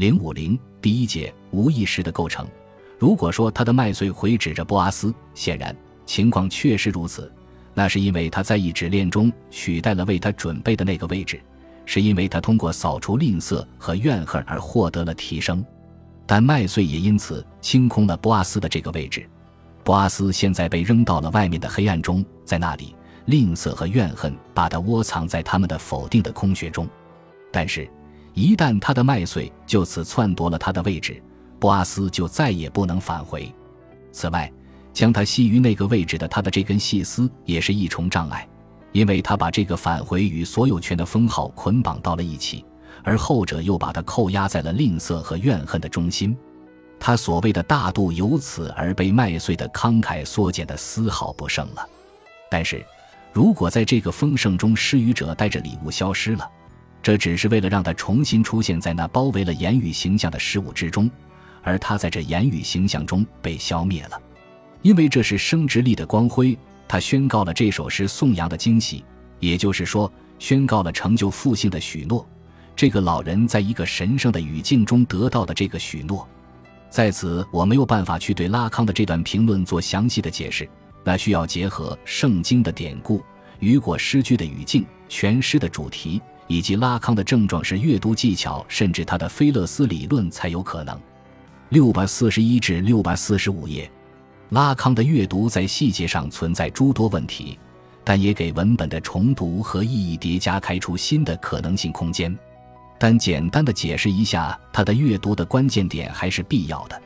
零五零第一节无意识的构成。如果说他的麦穗回指着波阿斯，显然情况确实如此。那是因为他在意指链中取代了为他准备的那个位置，是因为他通过扫除吝啬和怨恨而获得了提升。但麦穗也因此清空了波阿斯的这个位置。波阿斯现在被扔到了外面的黑暗中，在那里，吝啬和怨恨把他窝藏在他们的否定的空穴中。但是，一旦他的麦穗就此篡夺了他的位置。波阿斯就再也不能返回。此外，将他系于那个位置的他的这根细丝也是一重障碍，因为他把这个返回与所有权的封号捆绑到了一起，而后者又把他扣押在了吝啬和怨恨的中心。他所谓的大度由此而被麦穗的慷慨缩减的丝毫不剩了。但是，如果在这个丰盛中施予者带着礼物消失了，这只是为了让他重新出现在那包围了言语形象的事物之中。而他在这言语形象中被消灭了，因为这是生殖力的光辉。他宣告了这首诗颂扬的惊喜，也就是说，宣告了成就复兴的许诺。这个老人在一个神圣的语境中得到的这个许诺，在此我没有办法去对拉康的这段评论做详细的解释，那需要结合圣经的典故、雨果诗句的语境、全诗的主题，以及拉康的症状式阅读技巧，甚至他的菲勒斯理论才有可能。六百四十一至六百四十五页，拉康的阅读在细节上存在诸多问题，但也给文本的重读和意义叠加开出新的可能性空间。但简单的解释一下他的阅读的关键点还是必要的。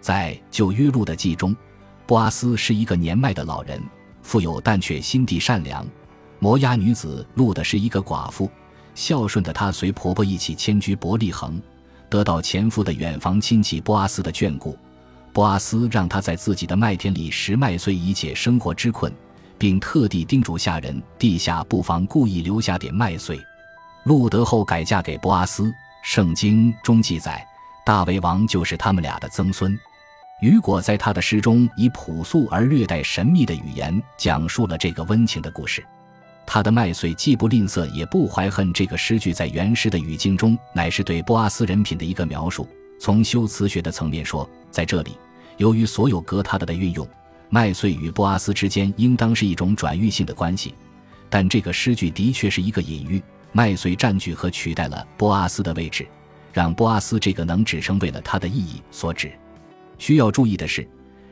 在旧约录的记中，波阿斯是一个年迈的老人，富有但却心地善良。摩押女子录的是一个寡妇，孝顺的她随婆婆一起迁居伯利恒。得到前夫的远房亲戚波阿斯的眷顾，波阿斯让她在自己的麦田里拾麦穗以解生活之困，并特地叮嘱下人地下不妨故意留下点麦穗。路德后改嫁给波阿斯，圣经中记载大卫王就是他们俩的曾孙。雨果在他的诗中以朴素而略带神秘的语言讲述了这个温情的故事。他的麦穗既不吝啬，也不怀恨。这个诗句在原诗的语境中，乃是对波阿斯人品的一个描述。从修辞学的层面说，在这里，由于所有格他的的运用，麦穗与波阿斯之间应当是一种转喻性的关系。但这个诗句的确是一个隐喻，麦穗占据和取代了波阿斯的位置，让波阿斯这个能指成为了他的意义所指。需要注意的是，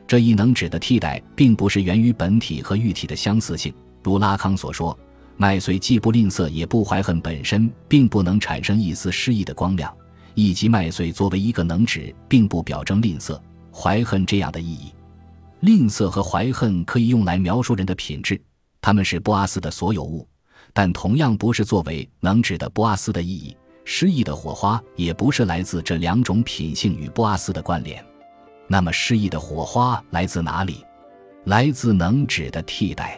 这一能指的替代，并不是源于本体和喻体的相似性，如拉康所说。麦穗既不吝啬，也不怀恨，本身并不能产生一丝诗意的光亮，以及麦穗作为一个能指，并不表征吝啬、怀恨这样的意义。吝啬和怀恨可以用来描述人的品质，他们是波阿斯的所有物，但同样不是作为能指的波阿斯的意义。诗意的火花也不是来自这两种品性与波阿斯的关联。那么，诗意的火花来自哪里？来自能指的替代。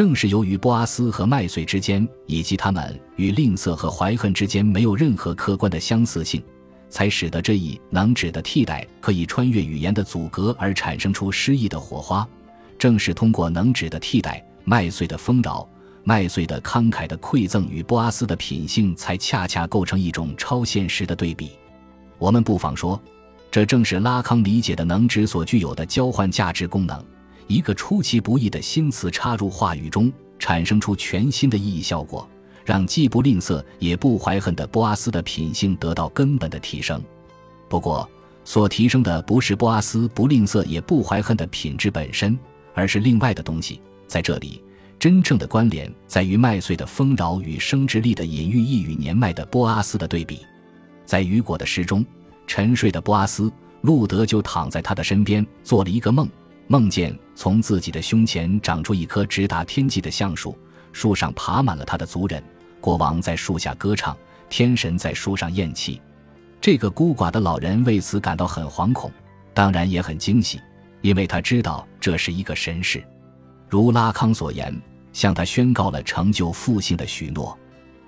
正是由于波阿斯和麦穗之间，以及他们与吝啬和怀恨之间没有任何客观的相似性，才使得这一能指的替代可以穿越语言的阻隔而产生出诗意的火花。正是通过能指的替代，麦穗的丰饶、麦穗的慷慨的馈赠与波阿斯的品性，才恰恰构成一种超现实的对比。我们不妨说，这正是拉康理解的能指所具有的交换价值功能。一个出其不意的新词插入话语中，产生出全新的意义效果，让既不吝啬也不怀恨的波阿斯的品性得到根本的提升。不过，所提升的不是波阿斯不吝啬也不怀恨的品质本身，而是另外的东西。在这里，真正的关联在于麦穗的丰饶与生殖力的隐喻意与年迈的波阿斯的对比。在雨果的诗中，沉睡的波阿斯，路德就躺在他的身边，做了一个梦。梦见从自己的胸前长出一棵直达天际的橡树，树上爬满了他的族人。国王在树下歌唱，天神在树上咽气。这个孤寡的老人为此感到很惶恐，当然也很惊喜，因为他知道这是一个神事，如拉康所言，向他宣告了成就复兴的许诺。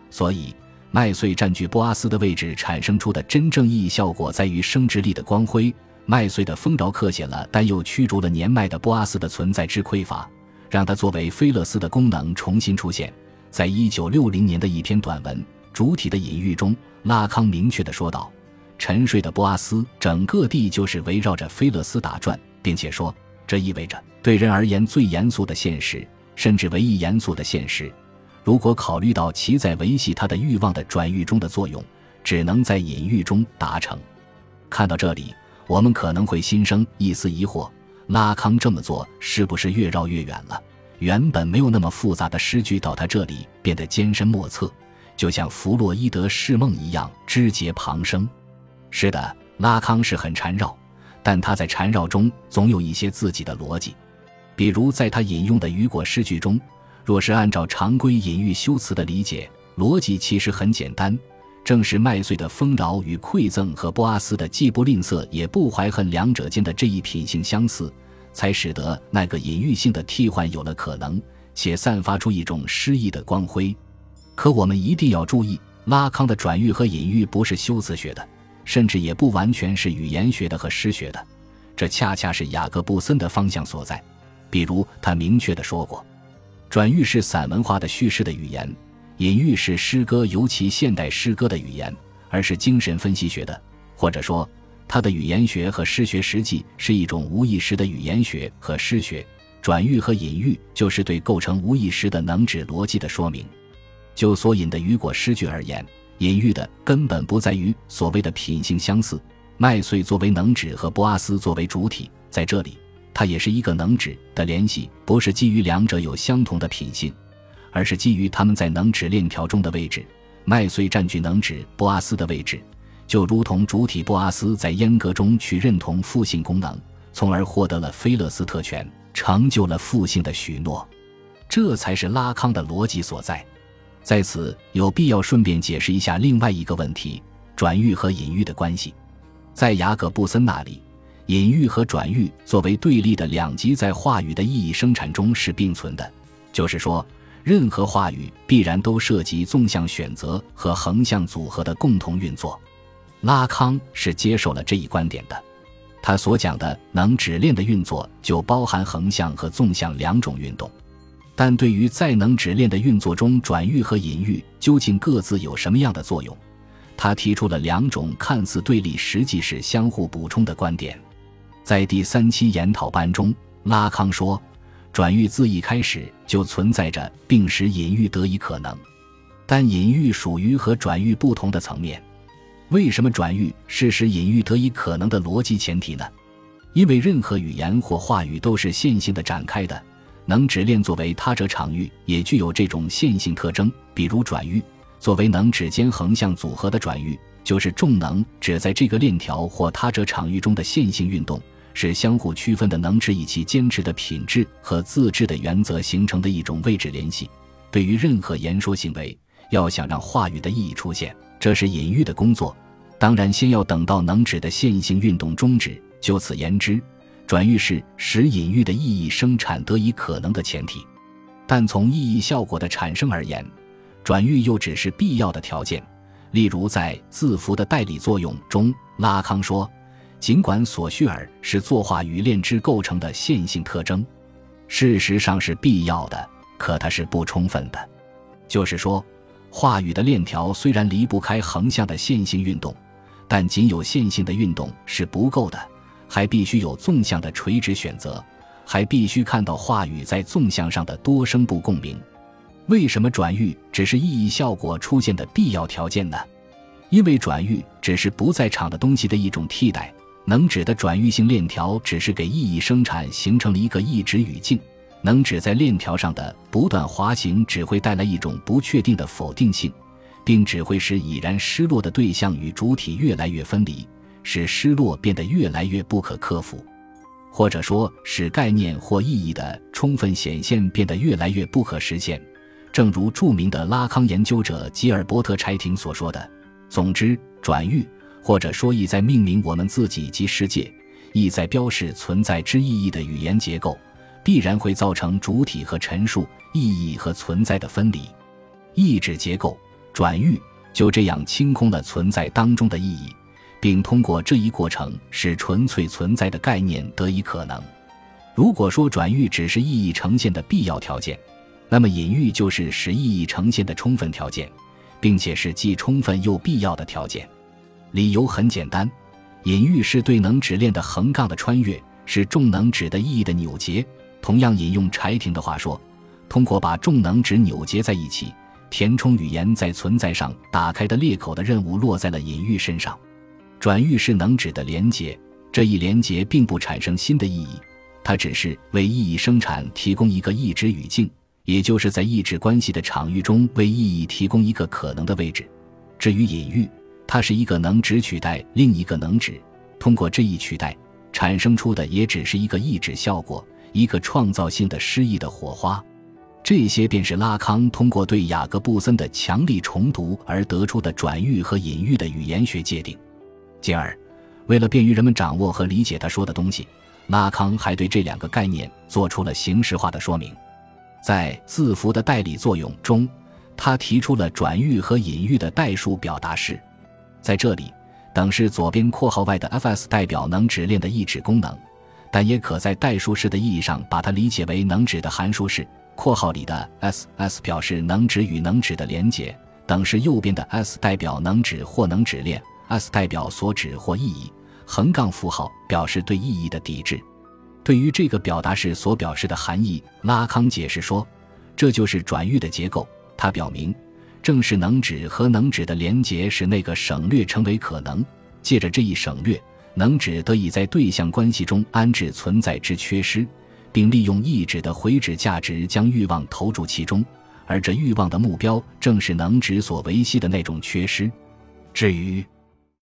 所以，麦穗占据波阿斯的位置产生出的真正意义效果，在于生殖力的光辉。麦穗的丰饶刻写了，但又驱逐了年迈的波阿斯的存在之匮乏，让他作为菲勒斯的功能重新出现。在一九六零年的一篇短文《主体的隐喻》中，拉康明确地说道：“沉睡的波阿斯，整个地就是围绕着菲勒斯打转，并且说，这意味着对人而言最严肃的现实，甚至唯一严肃的现实。如果考虑到其在维系他的欲望的转育中的作用，只能在隐喻中达成。看到这里，我们可能会心生一丝疑惑：拉康这么做是不是越绕越远了？原本没有那么复杂的诗句，到他这里变得艰深莫测，就像弗洛伊德释梦一样枝节旁生。是的，拉康是很缠绕，但他在缠绕中总有一些自己的逻辑。比如在他引用的雨果诗句中，若是按照常规隐喻修辞的理解，逻辑其实很简单。正是麦穗的丰饶与馈赠和波阿斯的既不吝啬也不怀恨两者间的这一品性相似，才使得那个隐喻性的替换有了可能，且散发出一种诗意的光辉。可我们一定要注意，拉康的转喻和隐喻不是修辞学的，甚至也不完全是语言学的和诗学的，这恰恰是雅各布森的方向所在。比如，他明确地说过，转喻是散文化的叙事的语言。隐喻是诗歌，尤其现代诗歌的语言，而是精神分析学的，或者说，它的语言学和诗学实际是一种无意识的语言学和诗学。转喻和隐喻就是对构成无意识的能指逻辑的说明。就所引的雨果诗句而言，隐喻的根本不在于所谓的品性相似。麦穗作为能指和波阿斯作为主体，在这里，它也是一个能指的联系，不是基于两者有相同的品性。而是基于他们在能指链条中的位置，麦穗占据能指波阿斯的位置，就如同主体波阿斯在阉割中去认同父性功能，从而获得了菲勒斯特权，成就了父性的许诺。这才是拉康的逻辑所在。在此有必要顺便解释一下另外一个问题：转喻和隐喻的关系。在雅各布森那里，隐喻和转喻作为对立的两极，在话语的意义生产中是并存的，就是说。任何话语必然都涉及纵向选择和横向组合的共同运作。拉康是接受了这一观点的。他所讲的能指链的运作就包含横向和纵向两种运动。但对于在能指链的运作中转喻和隐喻究竟各自有什么样的作用，他提出了两种看似对立，实际是相互补充的观点。在第三期研讨班中，拉康说。转喻自一开始就存在着，并使隐喻得以可能，但隐喻属于和转喻不同的层面。为什么转喻是使隐喻得以可能的逻辑前提呢？因为任何语言或话语都是线性的展开的，能指链作为他者场域也具有这种线性特征。比如转喻作为能指间横向组合的转喻，就是重能指在这个链条或他者场域中的线性运动。是相互区分的能指以其坚持的品质和自治的原则形成的一种位置联系。对于任何言说行为，要想让话语的意义出现，这是隐喻的工作。当然，先要等到能指的线性运动终止。就此言之，转喻是使隐喻的意义生产得以可能的前提。但从意义效果的产生而言，转喻又只是必要的条件。例如，在字符的代理作用中，拉康说。尽管索绪尔是作画语链之构成的线性特征，事实上是必要的，可它是不充分的。就是说，话语的链条虽然离不开横向的线性运动，但仅有线性的运动是不够的，还必须有纵向的垂直选择，还必须看到话语在纵向上的多声部共鸣。为什么转喻只是意义效果出现的必要条件呢？因为转喻只是不在场的东西的一种替代。能指的转喻性链条只是给意义生产形成了一个意指语境，能指在链条上的不断滑行只会带来一种不确定的否定性，并只会使已然失落的对象与主体越来越分离，使失落变得越来越不可克服，或者说使概念或意义的充分显现变得越来越不可实现。正如著名的拉康研究者吉尔伯特·柴廷所说的：“总之，转喻。”或者说，意在命名我们自己及世界，意在标示存在之意义的语言结构，必然会造成主体和陈述、意义和存在的分离。意志结构转喻就这样清空了存在当中的意义，并通过这一过程使纯粹存在的概念得以可能。如果说转喻只是意义呈现的必要条件，那么隐喻就是使意义呈现的充分条件，并且是既充分又必要的条件。理由很简单，隐喻是对能指链的横杠的穿越，是重能指的意义的扭结。同样引用柴婷的话说，通过把重能指扭结在一起，填充语言在存在上打开的裂口的任务落在了隐喻身上。转喻是能指的连结，这一连结并不产生新的意义，它只是为意义生产提供一个意指语境，也就是在意指关系的场域中为意义提供一个可能的位置。至于隐喻，它是一个能指取代另一个能指，通过这一取代产生出的也只是一个意指效果，一个创造性的诗意的火花。这些便是拉康通过对雅各布森的强力重读而得出的转喻和隐喻的语言学界定。进而，为了便于人们掌握和理解他说的东西，拉康还对这两个概念做出了形式化的说明。在字符的代理作用中，他提出了转喻和隐喻的代数表达式。在这里，等式左边括号外的 fs 代表能指链的意指功能，但也可在代数式的意义上把它理解为能指的函数式。括号里的 s_s 表示能指与能指的连结，等式右边的 s 代表能指或能指链。s 代表所指或意义，横杠符号表示对意义的抵制。对于这个表达式所表示的含义，拉康解释说，这就是转喻的结构。它表明，正是能指和能指的连结使那个省略成为可能。借着这一省略，能指得以在对象关系中安置存在之缺失，并利用意指的回指价值将欲望投注其中。而这欲望的目标，正是能指所维系的那种缺失。至于